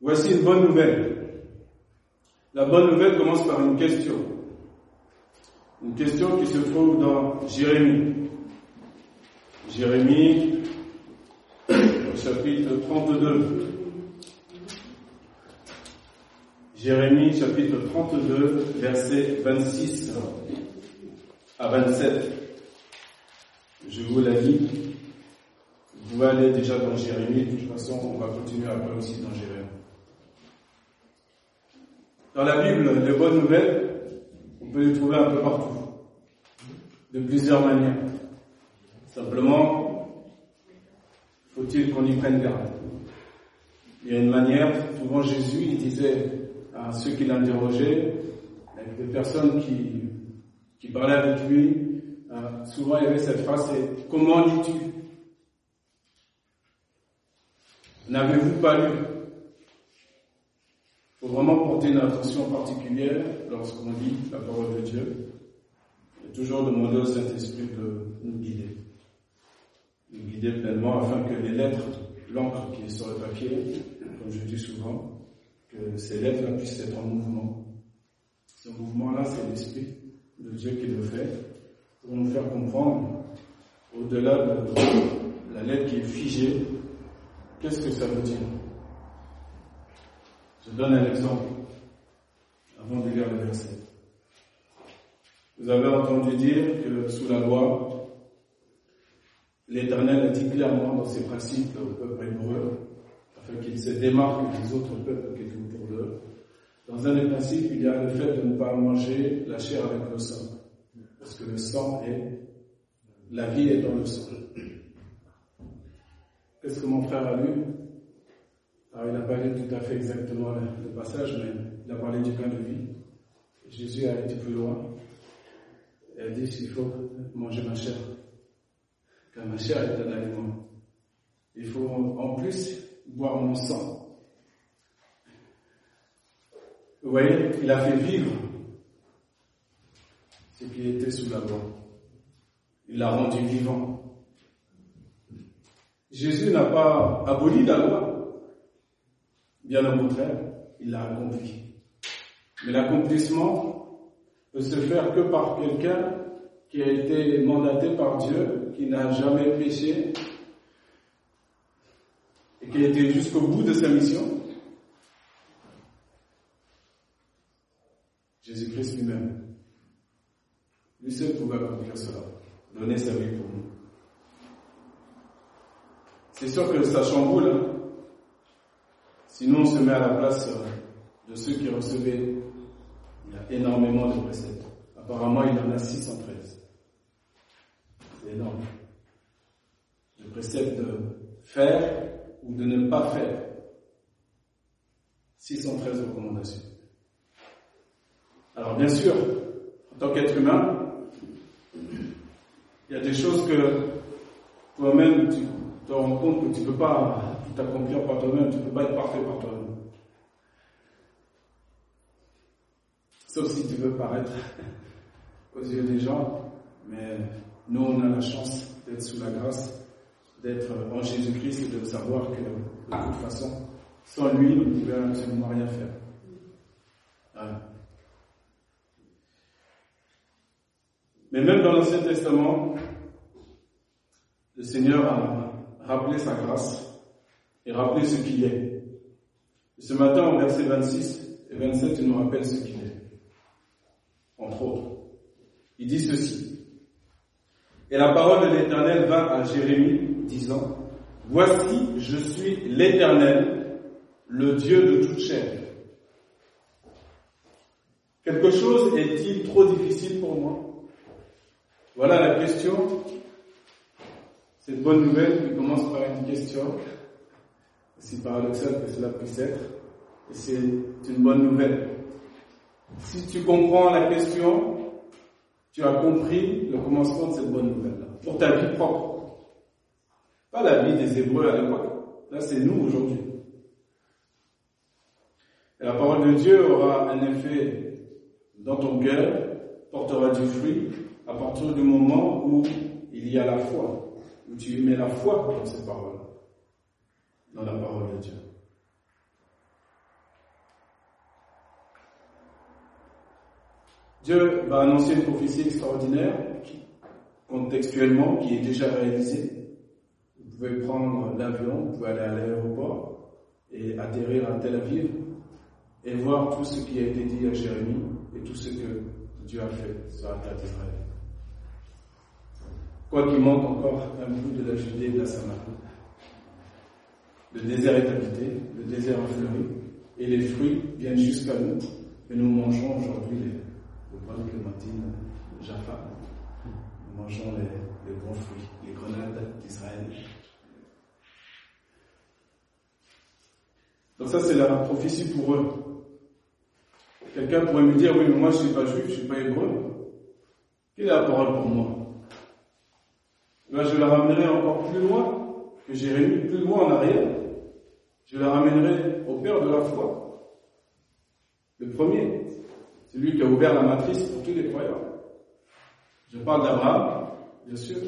Voici une bonne nouvelle. La bonne nouvelle commence par une question. Une question qui se trouve dans Jérémie. Jérémie, chapitre 32. Jérémie, chapitre 32, verset 26 à 27. Je vous la lis. Vous pouvez aller déjà dans Jérémie. De toute façon, on va continuer après aussi dans Jérémie. Dans la Bible, les bonnes nouvelles, on peut les trouver un peu partout, de plusieurs manières. Simplement, faut-il qu'on y prenne garde? Il y a une manière, souvent Jésus, il disait à ceux qui l'interrogeaient, avec des personnes qui, qui parlaient avec lui, euh, souvent il y avait cette phrase, c'est comment dis-tu? N'avez-vous pas lu? Il faut vraiment porter une attention particulière lorsqu'on lit la parole de Dieu et toujours demander au Saint-Esprit de nous guider. Nous guider pleinement afin que les lettres, l'encre qui est sur le papier, comme je dis souvent, que ces lettres-là puissent être en mouvement. Ce mouvement-là, c'est l'Esprit de Dieu qui le fait pour nous faire comprendre, au-delà de la lettre qui est figée, Qu'est-ce que ça veut dire? Je donne un exemple avant de lire le verset. Vous avez entendu dire que sous la loi, l'Éternel a dit clairement dans ses principes au peuple hébreu, afin qu'il se démarque des autres peuples qui étaient autour d'eux. Dans un des principes, il y a le fait de ne pas manger la chair avec le sang. Parce que le sang est, la vie est dans le sang. Qu'est-ce que mon frère a lu? Alors, il n'a pas lu tout à fait exactement le, passage, mais il a parlé du pain de vie. Jésus a été plus loin. Et a dit qu'il faut manger ma chair. Car ma chair est un aliment. Il faut en plus boire mon sang. Vous voyez, il a fait vivre ce qui était sous la loi. Il l'a rendu vivant. Jésus n'a pas aboli la loi, bien au contraire, il l'a accompli. Mais l'accomplissement peut se faire que par quelqu'un qui a été mandaté par Dieu, qui n'a jamais péché et qui a été jusqu'au bout de sa mission. Jésus-Christ lui-même. Lui seul pouvait accomplir cela, donner sa vie pour nous. C'est sûr que ça chamboule. Hein. Sinon, on se met à la place euh, de ceux qui recevaient. Il y a énormément de préceptes. Apparemment, il y en a 613. C'est énorme. Le précepte de faire ou de ne pas faire. 613 recommandations. Alors bien sûr, en tant qu'être humain, il y a des choses que toi-même tu te rends compte que tu ne peux pas t'accomplir par toi-même, tu ne peux pas être parfait par toi-même. Sauf si tu veux paraître aux yeux des gens, mais nous on a la chance d'être sous la grâce, d'être en Jésus-Christ et de savoir que de toute façon, sans lui, on ne pouvait absolument rien faire. Mais même dans l'Ancien Testament, le Seigneur a rappeler sa grâce et rappeler ce qu'il est. ce matin, au verset 26 et 27, il nous rappelle ce qu'il est. Entre autres. Il dit ceci. Et la parole de l'Éternel va à Jérémie, disant, Voici, je suis l'Éternel, le Dieu de toute chair. Quelque chose est-il trop difficile pour moi? Voilà la question cette bonne nouvelle qui commence par une question, aussi paradoxal que cela puisse être, et c'est une bonne nouvelle. Si tu comprends la question, tu as compris le commencement de cette bonne nouvelle-là, pour ta vie propre. Pas la vie des Hébreux à l'époque. Là, c'est nous aujourd'hui. La parole de Dieu aura un effet dans ton cœur, portera du fruit à partir du moment où il y a la foi où tu mets la foi dans ces paroles. dans la parole de Dieu. Dieu va annoncer une prophétie extraordinaire, contextuellement, qui est déjà réalisée. Vous pouvez prendre l'avion, vous pouvez aller à l'aéroport et atterrir à Tel Aviv et voir tout ce qui a été dit à Jérémie et tout ce que Dieu a fait sur la terre d'Israël. Quoi qu'il manque encore un bout de la Judée et de la Samarie. Le désert est habité, le désert a fleuri, et les fruits viennent jusqu'à nous, et nous mangeons aujourd'hui les, bonnes clémentines Jaffa. Nous mangeons les, bons fruits, les grenades d'Israël. Donc ça, c'est la prophétie pour eux. Quelqu'un pourrait me dire, oui, mais moi, je ne suis pas juif, je ne suis pas hébreu. Quelle est la parole pour moi? Là, je la ramènerai encore plus loin que Jérémie, plus loin en arrière. Je la ramènerai au Père de la foi. Le premier, c'est lui qui a ouvert la matrice pour tous les croyants. Je parle d'Abraham, bien sûr.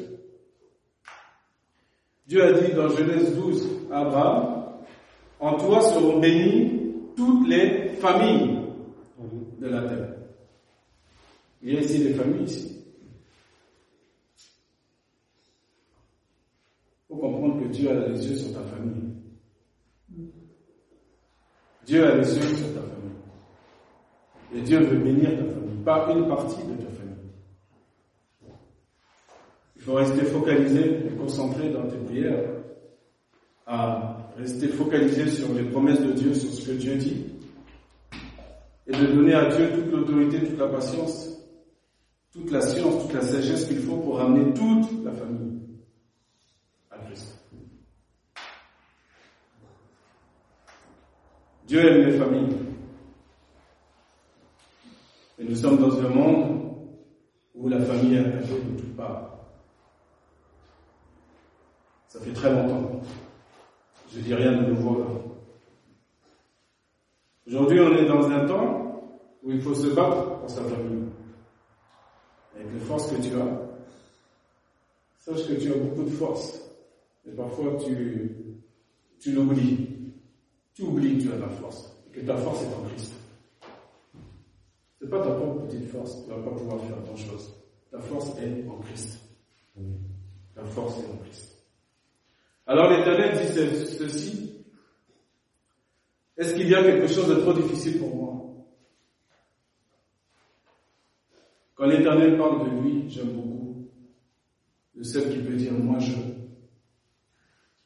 Dieu a dit dans Genèse 12 à Abraham, en toi seront bénies toutes les familles de la terre. Il y a ici des familles ici. Il faut comprendre que Dieu a les yeux sur ta famille. Dieu a les yeux sur ta famille. Et Dieu veut bénir ta famille, pas une partie de ta famille. Il faut rester focalisé et concentré dans tes prières à rester focalisé sur les promesses de Dieu, sur ce que Dieu dit, et de donner à Dieu toute l'autorité, toute la patience, toute la science, toute la sagesse qu'il faut pour ramener toute la famille à Christ. Dieu aime les familles. Et nous sommes dans un monde où la famille est attachée de toutes parts. Ça fait très longtemps. Je dis rien de nouveau là. Aujourd'hui, on est dans un temps où il faut se battre pour sa famille. Avec les forces que tu as. Sache que tu as beaucoup de force. Et parfois, tu, tu l'oublies. Tu oublies que tu as de la force. Et que ta force est en Christ. C'est pas ta propre petite force. Tu vas pas pouvoir faire grand chose. Ta force est en Christ. Ta force est en Christ. Alors l'Éternel dit ceci. Est-ce qu'il y a quelque chose de trop difficile pour moi? Quand l'Éternel parle de lui, j'aime beaucoup. De celle qui peut dire moi je,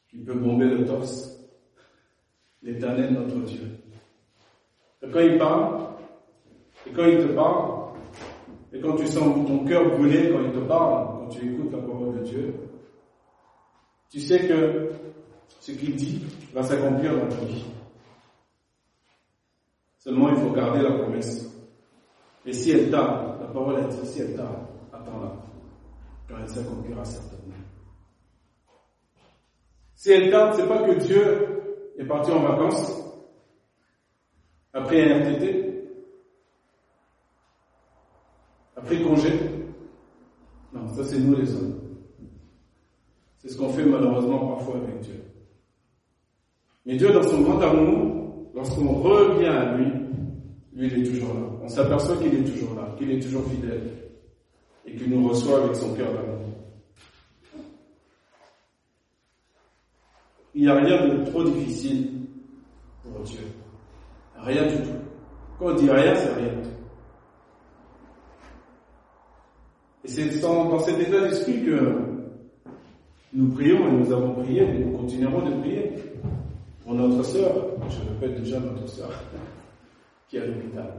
qui peut bomber le torse. L'Éternel notre Dieu. Et quand il parle, et quand il te parle, et quand tu sens ton cœur brûler quand il te parle, quand tu écoutes la parole de Dieu, tu sais que ce qu'il dit va s'accomplir dans ta vie. Seulement, il faut garder la promesse. Et si elle tarde, la parole est dit, si elle tarde, attends-la, car elle s'accomplira certainement. Si elle tarde, c'est pas que Dieu est parti en vacances, après un RTT, après congé. Non, ça c'est nous les hommes. C'est ce qu'on fait malheureusement parfois avec Dieu. Mais Dieu, dans son grand amour, lorsqu'on revient à lui, lui, il est toujours là. On s'aperçoit qu'il est toujours là, qu'il est toujours fidèle et qu'il nous reçoit avec son cœur d'amour. Il n'y a rien de trop difficile pour Dieu. Rien du tout. Quand on dit rien, c'est rien du tout. Et c'est dans cet état d'esprit que nous prions et nous avons prié et nous continuerons de prier pour notre sœur, je répète déjà notre sœur, qui est à l'hôpital.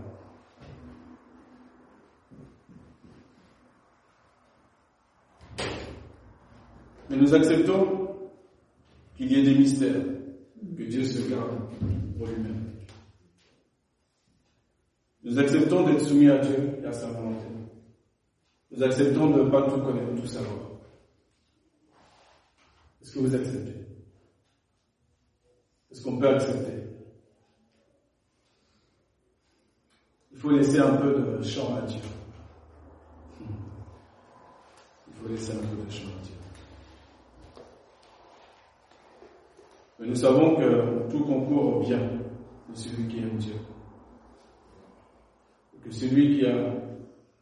Mais nous acceptons qu'il y ait des mystères, que Dieu se garde pour lui-même. Nous acceptons d'être soumis à Dieu et à sa volonté. Nous acceptons de ne pas tout connaître, tout savoir. Est-ce que vous acceptez? Est-ce qu'on peut accepter? Il faut laisser un peu de champ à Dieu. Il faut laisser un peu de champ à Dieu. Mais nous savons que tout concourt bien de celui qui aime Dieu. Que celui qui a,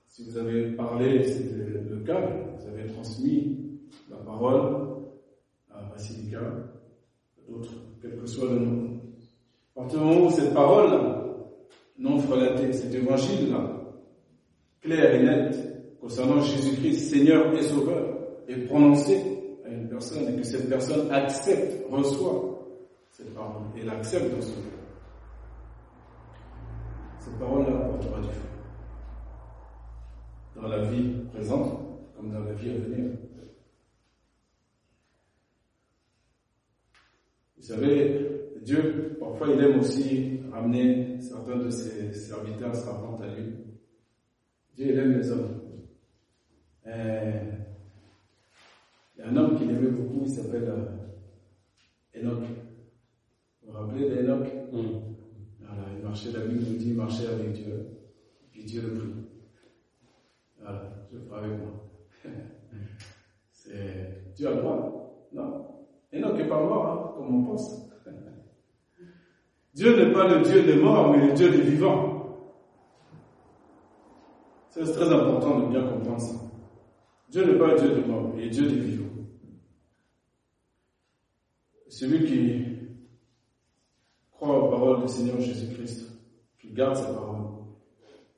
si vous avez parlé, c'était le cas, vous avez transmis la parole à Basilica, à d'autres, quel que soit le nom. À partir du moment où cette parole, non frelatée, cet évangile-là, clair et net, concernant Jésus-Christ, Seigneur et Sauveur, est prononcé et que cette personne accepte, reçoit cette parole et l'accepte dans son cœur, cette parole-là apportera du fruit. Dans la vie présente comme dans la vie à venir. Vous savez, Dieu, parfois, il aime aussi ramener certains de ses serviteurs, servantes à lui. Dieu, il aime les hommes. Euh, y a un homme qu'il aimait beaucoup, il s'appelle euh, Enoch. Vous vous rappelez d'Enoch? Mm. Voilà, il marchait, la Bible nous dit, il marchait avec Dieu, puis Dieu le prit. Voilà, je ferai avec moi. C'est Dieu a le droit? Non. Enoch n'est pas mort, hein, comme on pense. Dieu n'est pas le Dieu des morts, mais le Dieu des vivants. C'est très important de bien comprendre ça. Dieu n'est pas le Dieu des morts, il est Dieu des vivants. Celui qui croit aux paroles du Seigneur Jésus-Christ, qui garde sa parole,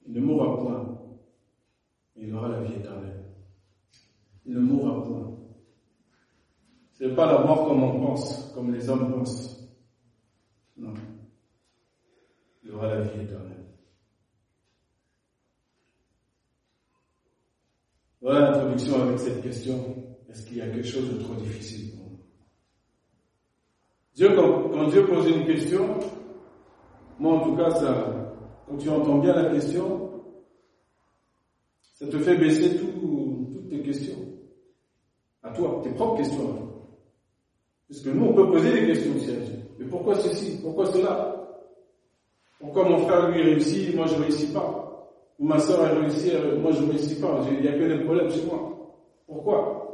il ne mourra point, il aura la vie éternelle. Il ne mourra point. Ce n'est pas la mort comme on pense, comme les hommes pensent. Non. Il aura la vie éternelle. Voilà l'introduction avec cette question. Est-ce qu'il y a quelque chose de trop difficile? Dieu, quand, Dieu pose une question, moi en tout cas, ça, quand tu entends bien la question, ça te fait baisser toutes tes questions. À toi, tes propres questions. Parce que nous, on peut poser des questions aussi à Dieu. Mais pourquoi ceci? Pourquoi cela? Pourquoi mon frère lui réussit, moi je ne réussis pas? Ou ma soeur a réussi, moi je ne réussis pas Il n'y a que des problèmes chez moi. Pourquoi?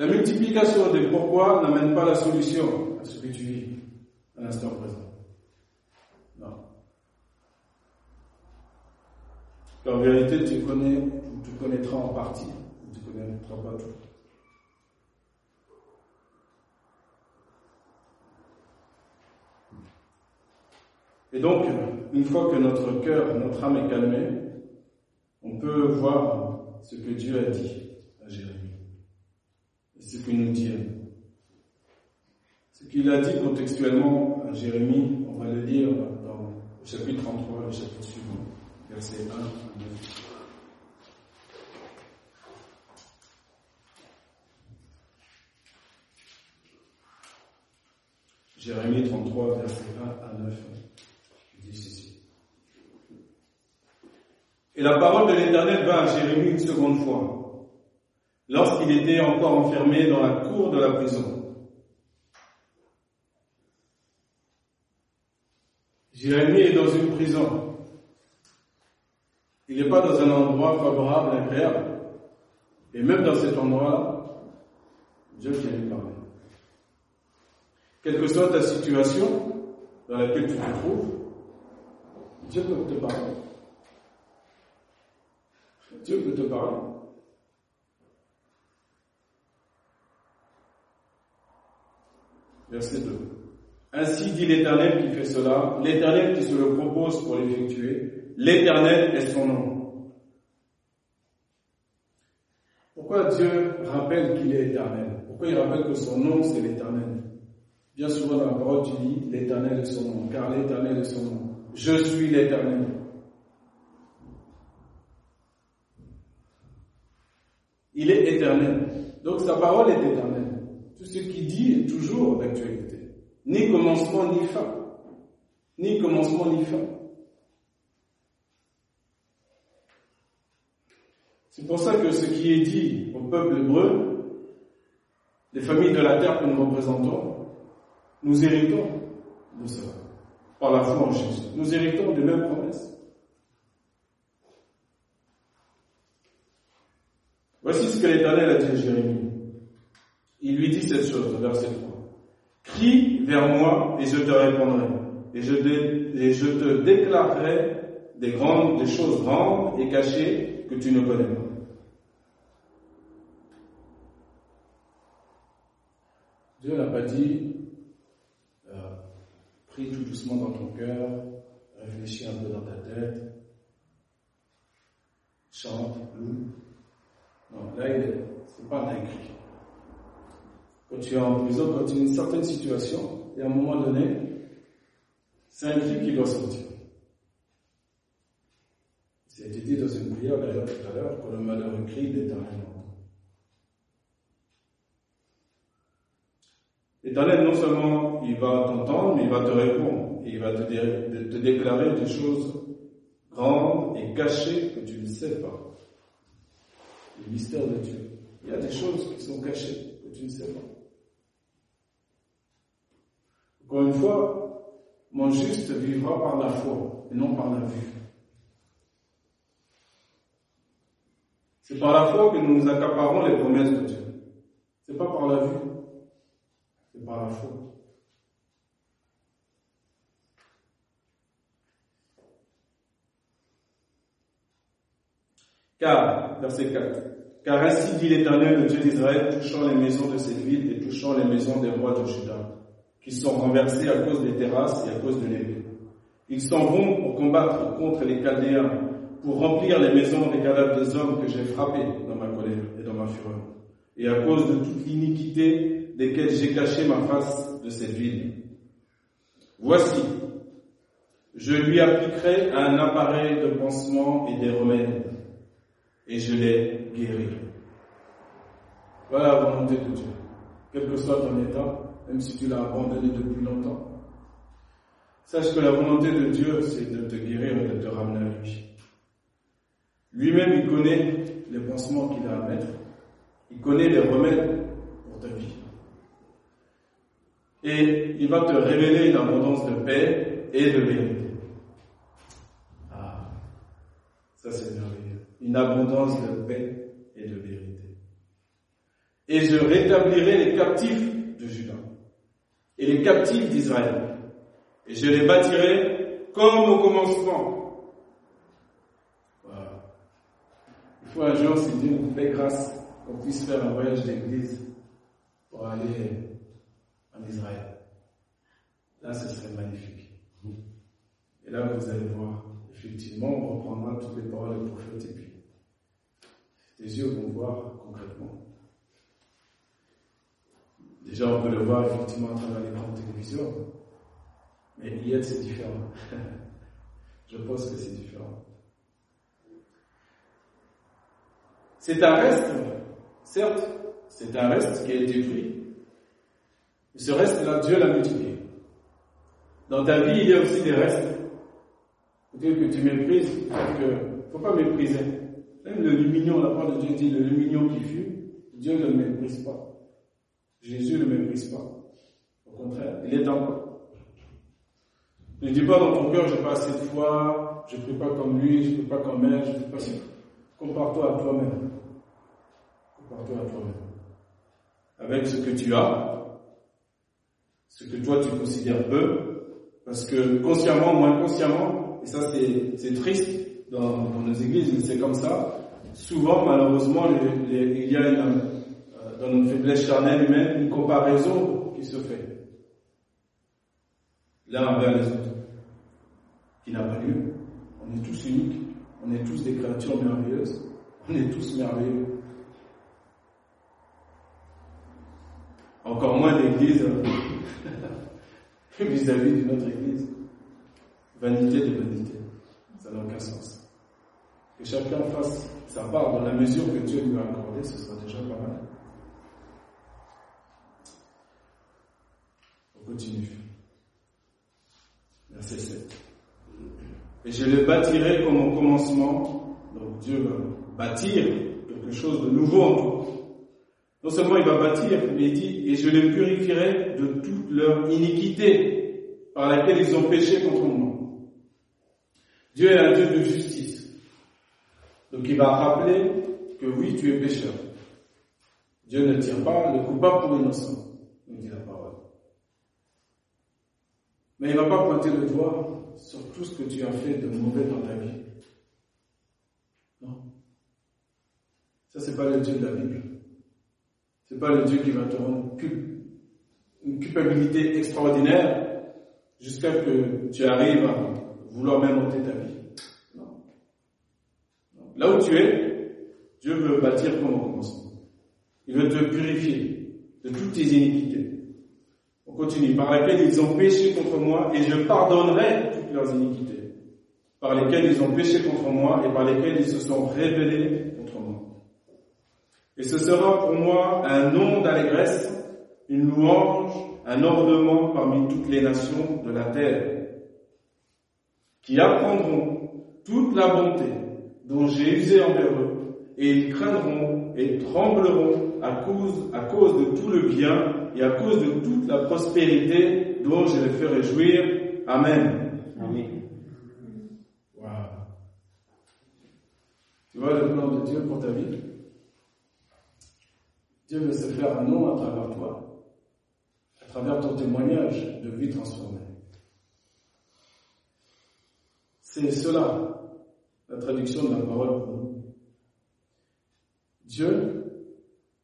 La multiplication des pourquoi n'amène pas la solution à ce que tu vis à l'instant présent. Non. En vérité, tu connais, tu connaîtras en partie, tu ne connaîtras pas tout. Et donc, une fois que notre cœur, notre âme est calmée, on peut voir ce que Dieu a dit ce qu'il nous dit. Ce qu'il a dit contextuellement à Jérémie, on va le lire dans le chapitre 33, le chapitre suivant, verset 1 à 9. Jérémie 33, verset 1 à 9. Et la parole de l'Éternel va à Jérémie une seconde fois, lorsqu'il était encore enfermé dans la cour de la prison. Jérémie est dans une prison. Il n'est pas dans un endroit favorable, agréable. Et même dans cet endroit-là, Dieu vient lui parler. Quelle que soit ta situation dans laquelle tu te trouves, Dieu peut te parler. Dieu peut te parler. Verset 2. Ainsi dit l'Éternel qui fait cela, l'Éternel qui se le propose pour l'effectuer, l'Éternel est son nom. Pourquoi Dieu rappelle qu'il est éternel? Pourquoi il rappelle que son nom c'est l'Éternel? Bien souvent dans la parole tu dis l'Éternel est son nom, car l'Éternel est son nom. Je suis l'Éternel. Il est éternel. Donc sa parole est éternelle. Tout ce qu'il dit est toujours d'actualité. Ni commencement ni fin. Ni commencement ni fin. C'est pour ça que ce qui est dit au peuple hébreu, les familles de la terre que nous représentons, nous héritons de ça, par la foi en Jésus. Nous héritons des mêmes promesses. Voici ce que l'Éternel a dit à Jérémie. Il lui dit cette chose, verset 3. Crie vers moi et je te répondrai. Et je, te déclarerai des choses grandes et cachées que tu ne connais pas. Dieu n'a pas dit, euh, prie tout doucement dans ton cœur, réfléchis un peu dans ta tête, chante, loue. Non, là, c'est pas un cri. Quand tu es en prison, quand tu es dans une certaine situation, et à un moment donné, c'est un cri qui doit sortir. C'est dit dans une prière d'ailleurs tout à l'heure, que le malheur crie l'éternel L'éternel, non seulement il va t'entendre, mais il va te répondre. Et il va te, te déclarer des choses grandes et cachées que tu ne sais pas. Le mystère de Dieu. Il y a des choses qui sont cachées que tu ne sais pas. Encore une fois, mon juste vivra par la foi et non par la vue. C'est par la foi que nous nous accaparons les promesses de Dieu. C'est pas par la vue, c'est par la foi. Car, verset 4, car ainsi dit l'Éternel, le Dieu d'Israël, touchant les maisons de cette ville et touchant les maisons des rois de Juda, qui sont renversés à cause des terrasses et à cause de l'épée. Ils s'en vont pour combattre contre les Chaldéens, pour remplir les maisons des cadavres des hommes que j'ai frappés dans ma colère et dans ma fureur, et à cause de toute l'iniquité desquelles j'ai caché ma face de cette ville. Voici, je lui appliquerai un appareil de pansement et des remèdes, et je les guérirai. Voilà la volonté de Dieu. Quel que soit ton état, même si tu l'as abandonné depuis longtemps. Sache que la volonté de Dieu, c'est de te guérir et de te ramener à lui. Lui-même, il connaît les pansements qu'il a à mettre. Il connaît les remèdes pour ta vie. Et il va te révéler une abondance de paix et de vérité. Ah, ça c'est merveilleux. Une abondance de paix et de vérité. Et je rétablirai les captifs de Judas et les captifs d'Israël. Et je les bâtirai comme au commencement. Voilà. Il faut un jour, si Dieu nous fait grâce, qu'on puisse faire un voyage d'église pour aller en Israël. Là, ce serait magnifique. Et là, vous allez voir, effectivement, on reprendra toutes les paroles du prophète et puis les yeux vont voir concrètement. Déjà, on peut le voir effectivement à travers l'écran de télévision. Mais hier, c'est différent. Je pense que c'est différent. C'est un reste, certes, c'est un reste qui a été pris. Mais ce reste-là, Dieu l'a multiplié. Dans ta vie, il y a aussi des restes. Dire que tu méprises, il ne faut pas mépriser. Même le lumignon, la parole de Dieu dit, le lumignon qui fume, Dieu ne le méprise pas. Jésus ne méprise pas. Au contraire, il est encore. Ne dis pas dans ton cœur, je n'ai pas assez de foi, je ne prie pas comme lui, je ne prie pas comme elle, je ne prie pas. Compare-toi à toi-même. Compare-toi à toi-même. Avec ce que tu as, ce que toi tu considères peu, parce que consciemment ou inconsciemment, et ça c'est triste dans, nos églises, mais c'est comme ça, souvent malheureusement il y a une, dans notre faiblesse charnelle humaine, une comparaison qui se fait l'un envers les autres, qui n'a pas lieu. On est tous uniques, on est tous des créatures merveilleuses, on est tous merveilleux. Encore moins l'Église vis-à-vis d'une autre Église. Vanité de vanité. Ça n'a aucun sens. Que chacun fasse sa part dans la mesure que Dieu lui a accordée, ce sera déjà pas mal. Continue. Verset 7. Et je le bâtirai comme au commencement. Donc Dieu va bâtir quelque chose de nouveau en toi. Non seulement il va bâtir, mais il dit, et je les purifierai de toute leur iniquité par laquelle ils ont péché contre moi. Dieu est un Dieu de justice. Donc il va rappeler que oui, tu es pécheur. Dieu ne tire pas le coupable pour innocent, nous dit la parole. Mais il ne va pas pointer le doigt sur tout ce que tu as fait de mauvais dans ta vie. Non. Ça, c'est pas le Dieu de la Bible. C'est pas le Dieu qui va te rendre une culpabilité extraordinaire jusqu'à que tu arrives à vouloir même ôter ta vie. Non. Là où tu es, Dieu veut bâtir comme au commencement. Il veut te purifier de toutes tes iniquités. On continue. Par laquelle ils ont péché contre moi et je pardonnerai toutes leurs iniquités. Par lesquelles ils ont péché contre moi et par lesquelles ils se sont révélés contre moi. Et ce sera pour moi un nom d'allégresse, une louange, un ornement parmi toutes les nations de la terre, qui apprendront toute la bonté dont j'ai usé envers eux, et ils craindront et trembleront à cause, à cause de tout le bien et à cause de toute la prospérité dont je les ferai jouir. Amen. Amen. Wow. Tu vois le plan de Dieu pour ta vie? Dieu veut se faire un nom à travers toi, à travers ton témoignage de vie transformée. C'est cela, la traduction de la parole pour nous. Dieu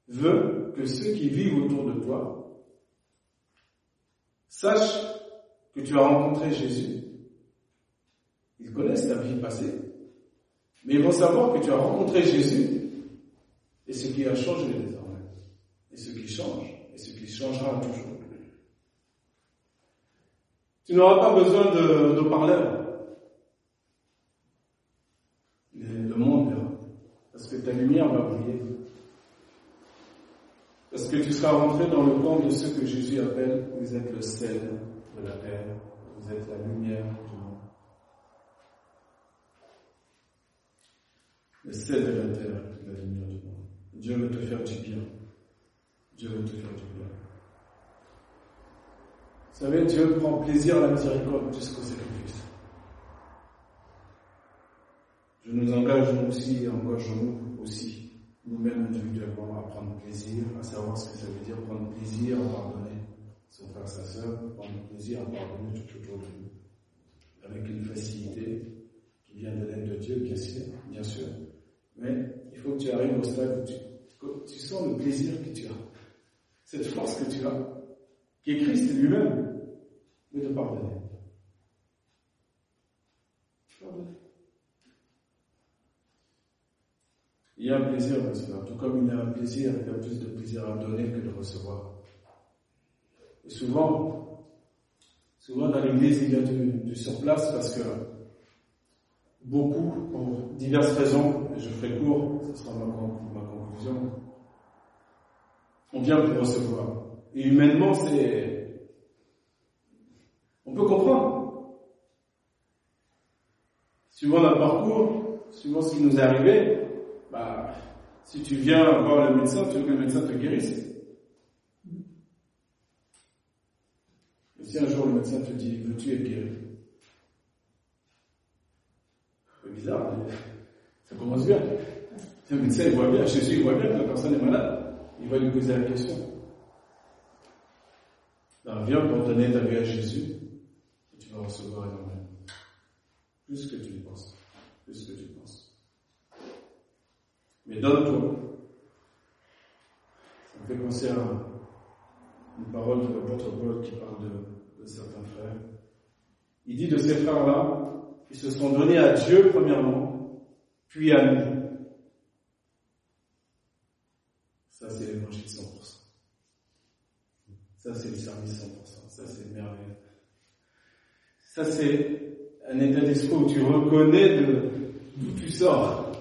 veut que ceux qui vivent autour de toi sachent que tu as rencontré Jésus. Ils connaissent ta vie passée, mais ils vont savoir que tu as rencontré Jésus et ce qui a changé désormais, et ce qui change, et ce qui changera toujours. Tu n'auras pas besoin de, de parleur. Le monde parce que ta lumière va briller. Parce que tu seras rentré dans le camp de ceux que Jésus appelle, vous êtes le sel de la terre, vous êtes la lumière du monde. Le sel de la terre, la lumière du monde. Dieu veut te faire du bien. Dieu veut te faire du bien. Vous savez, Dieu prend plaisir à la miséricorde jusqu'au sacrifice. Je nous engage aussi, engageons-nous aussi nous-mêmes individuellement à prendre plaisir, à savoir ce que ça veut dire prendre plaisir à pardonner son frère, sa soeur, prendre plaisir à pardonner tout autour de nous, avec une facilité qui vient de l'aide de Dieu, bien sûr, bien sûr. Mais il faut que tu arrives au stade où tu, tu sens le plaisir que tu as, cette force que tu as, qui est Christ lui-même, de te pardonner. Pardonner. Il y a un plaisir, cela. Tout comme il y a un plaisir, il y a plus de plaisir à donner que de recevoir. Et souvent, souvent dans l'église, il y a du, surplace parce que beaucoup, pour diverses raisons, et je ferai court, ce sera ma, ma conclusion, on vient pour recevoir. Et humainement, c'est... On peut comprendre. Suivant notre parcours, suivant ce qui nous est arrivé, bah, si tu viens voir le médecin, tu veux que le médecin te guérisse. Et si un jour le médecin te dit, veux-tu être guéri? C'est bizarre, mais ça commence bien. Le médecin, il voit bien, Jésus, il voit bien que la personne est malade. Il va lui poser la question. Alors, viens pour donner ta vie à Jésus, et tu vas recevoir énormément. Plus que tu le penses. Plus que tu penses. Mais donne-toi. Ça me fait penser à une parole de l'apôtre Paul qui parle de, de certains frères. Il dit de ces frères-là, ils se sont donnés à Dieu premièrement, puis à nous. Ça, c'est l'évangile 100%. Ça, c'est le service 100%. Ça, c'est merveilleux. Ça, c'est un état d'esprit où tu reconnais d'où tu sors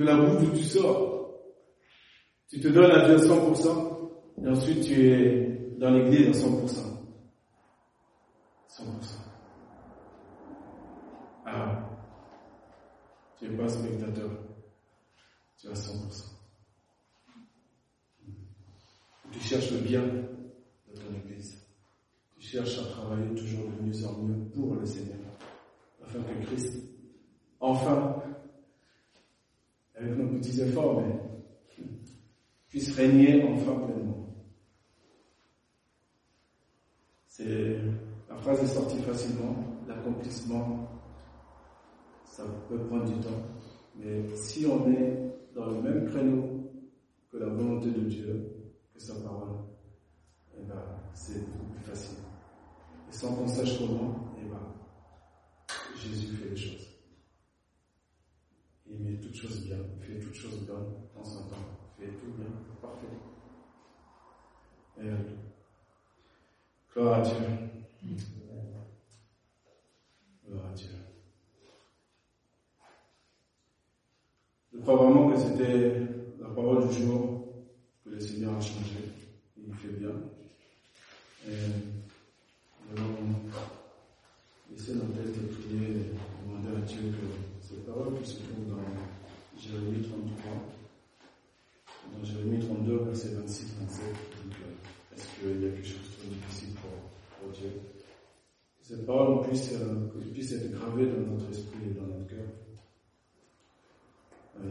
de la boue où tu sors. Tu te donnes à Dieu à 100% et ensuite tu es dans l'église à 100%. 100%. Ah, tu n'es pas spectateur, tu à 100%. Tu cherches le bien de ton église. Tu cherches à travailler toujours de mieux en mieux pour le Seigneur, afin que Christ, enfin, avec nos petits efforts, mais puisse régner enfin pleinement. C'est, la phrase est sortie facilement, l'accomplissement, ça peut prendre du temps, mais si on est dans le même créneau que la volonté de Dieu, que sa parole, eh ben, c'est beaucoup plus facile. Et sans qu'on sache comment, eh ben, Jésus fait les choses. Toutes choses bien, il fait toutes choses bien dans son temps, il fait tout bien, parfait. Et, gloire à Dieu. Gloire à Dieu. Je crois vraiment que c'était la parole du jour que le Seigneur a changé. Il fait bien. Jérémie 33, dans Jérémie 32, verset 26-27, dit que est-ce qu'il y a quelque chose de difficile pour, pour Dieu? Cette parole puisse, euh, puisse être gravée dans notre esprit et dans notre cœur. Oui.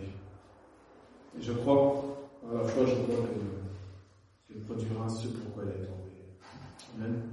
Et je crois, à la fois, je crois qu'elle euh, produira ce pourquoi elle est tombée. Amen.